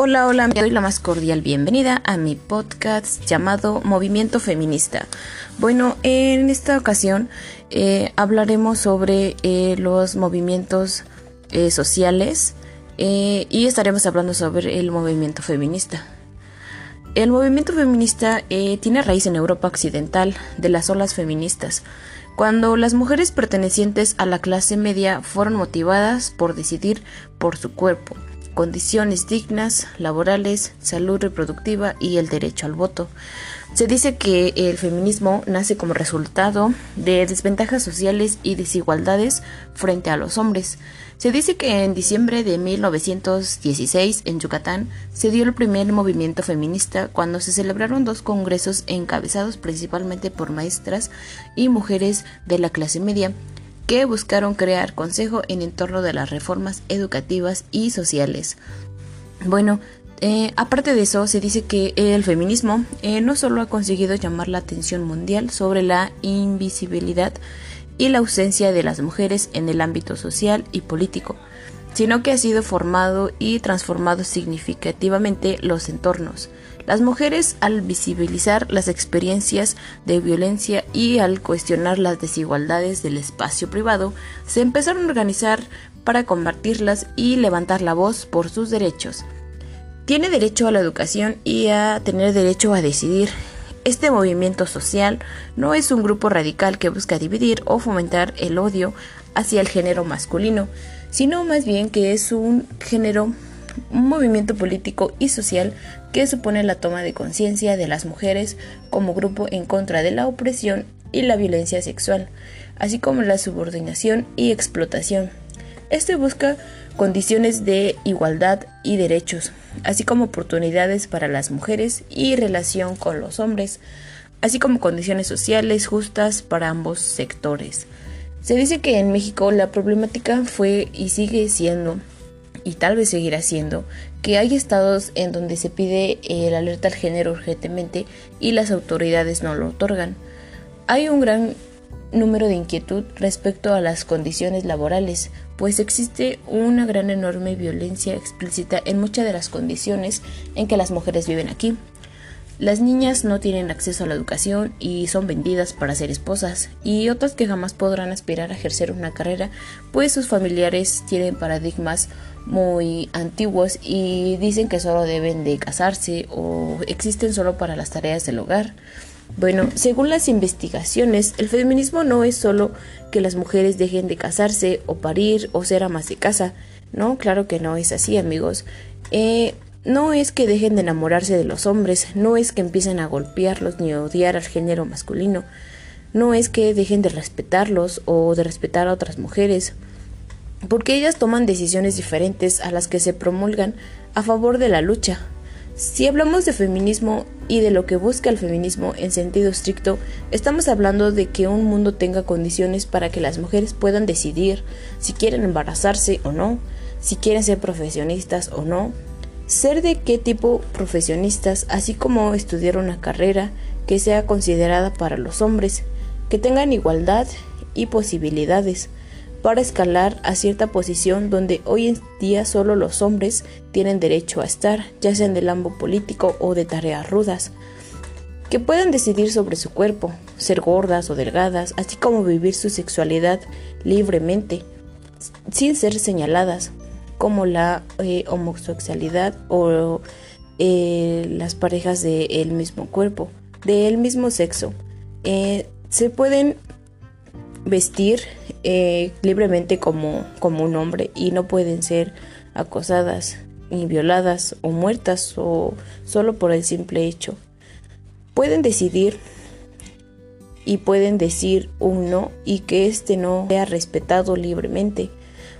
Hola, hola, me doy la más cordial bienvenida a mi podcast llamado Movimiento Feminista. Bueno, en esta ocasión eh, hablaremos sobre eh, los movimientos eh, sociales y estaremos hablando sobre el movimiento feminista. El movimiento feminista tiene raíz en Europa Occidental de las olas feministas, cuando las mujeres pertenecientes a la clase media fueron motivadas por decidir por su cuerpo condiciones dignas, laborales, salud reproductiva y el derecho al voto. Se dice que el feminismo nace como resultado de desventajas sociales y desigualdades frente a los hombres. Se dice que en diciembre de 1916 en Yucatán se dio el primer movimiento feminista cuando se celebraron dos congresos encabezados principalmente por maestras y mujeres de la clase media que buscaron crear consejo en entorno de las reformas educativas y sociales. Bueno, eh, aparte de eso, se dice que el feminismo eh, no solo ha conseguido llamar la atención mundial sobre la invisibilidad y la ausencia de las mujeres en el ámbito social y político, sino que ha sido formado y transformado significativamente los entornos, las mujeres al visibilizar las experiencias de violencia y al cuestionar las desigualdades del espacio privado, se empezaron a organizar para combatirlas y levantar la voz por sus derechos. Tiene derecho a la educación y a tener derecho a decidir. Este movimiento social no es un grupo radical que busca dividir o fomentar el odio hacia el género masculino, sino más bien que es un género un movimiento político y social que supone la toma de conciencia de las mujeres como grupo en contra de la opresión y la violencia sexual, así como la subordinación y explotación. Este busca condiciones de igualdad y derechos, así como oportunidades para las mujeres y relación con los hombres, así como condiciones sociales justas para ambos sectores. Se dice que en México la problemática fue y sigue siendo y tal vez seguirá siendo, que hay estados en donde se pide el alerta al género urgentemente y las autoridades no lo otorgan. Hay un gran número de inquietud respecto a las condiciones laborales, pues existe una gran enorme violencia explícita en muchas de las condiciones en que las mujeres viven aquí. Las niñas no tienen acceso a la educación y son vendidas para ser esposas, y otras que jamás podrán aspirar a ejercer una carrera, pues sus familiares tienen paradigmas muy antiguos y dicen que solo deben de casarse o existen solo para las tareas del hogar. Bueno, según las investigaciones, el feminismo no es solo que las mujeres dejen de casarse o parir o ser amas de casa. No, claro que no es así, amigos. Eh, no es que dejen de enamorarse de los hombres, no es que empiecen a golpearlos ni a odiar al género masculino, no es que dejen de respetarlos o de respetar a otras mujeres, porque ellas toman decisiones diferentes a las que se promulgan a favor de la lucha. Si hablamos de feminismo y de lo que busca el feminismo en sentido estricto, estamos hablando de que un mundo tenga condiciones para que las mujeres puedan decidir si quieren embarazarse o no, si quieren ser profesionistas o no, ser de qué tipo profesionistas, así como estudiar una carrera que sea considerada para los hombres, que tengan igualdad y posibilidades para escalar a cierta posición donde hoy en día solo los hombres tienen derecho a estar, ya sea en el ámbito político o de tareas rudas, que puedan decidir sobre su cuerpo, ser gordas o delgadas, así como vivir su sexualidad libremente, sin ser señaladas, como la eh, homosexualidad o eh, las parejas del mismo cuerpo, del mismo sexo. Eh, se pueden vestir libremente como, como un hombre y no pueden ser acosadas y violadas o muertas o solo por el simple hecho. Pueden decidir y pueden decir un no y que este no sea respetado libremente.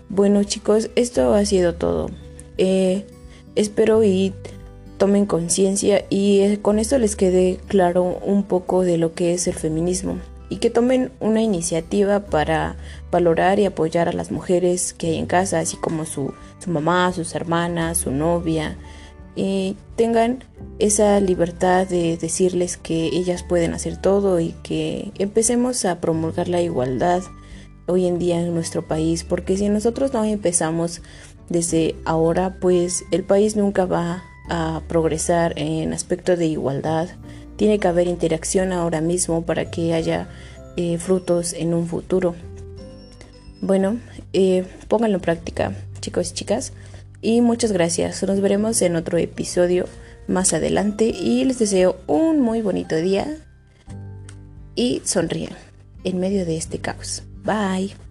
Bueno chicos, esto ha sido todo. Eh, espero y tomen conciencia y eh, con esto les quede claro un poco de lo que es el feminismo y que tomen una iniciativa para valorar y apoyar a las mujeres que hay en casa, así como su, su mamá, sus hermanas, su novia, y tengan esa libertad de decirles que ellas pueden hacer todo y que empecemos a promulgar la igualdad hoy en día en nuestro país, porque si nosotros no empezamos desde ahora, pues el país nunca va a progresar en aspecto de igualdad. Tiene que haber interacción ahora mismo para que haya eh, frutos en un futuro. Bueno, eh, pónganlo en práctica, chicos y chicas. Y muchas gracias. Nos veremos en otro episodio más adelante y les deseo un muy bonito día y sonríen en medio de este caos. Bye.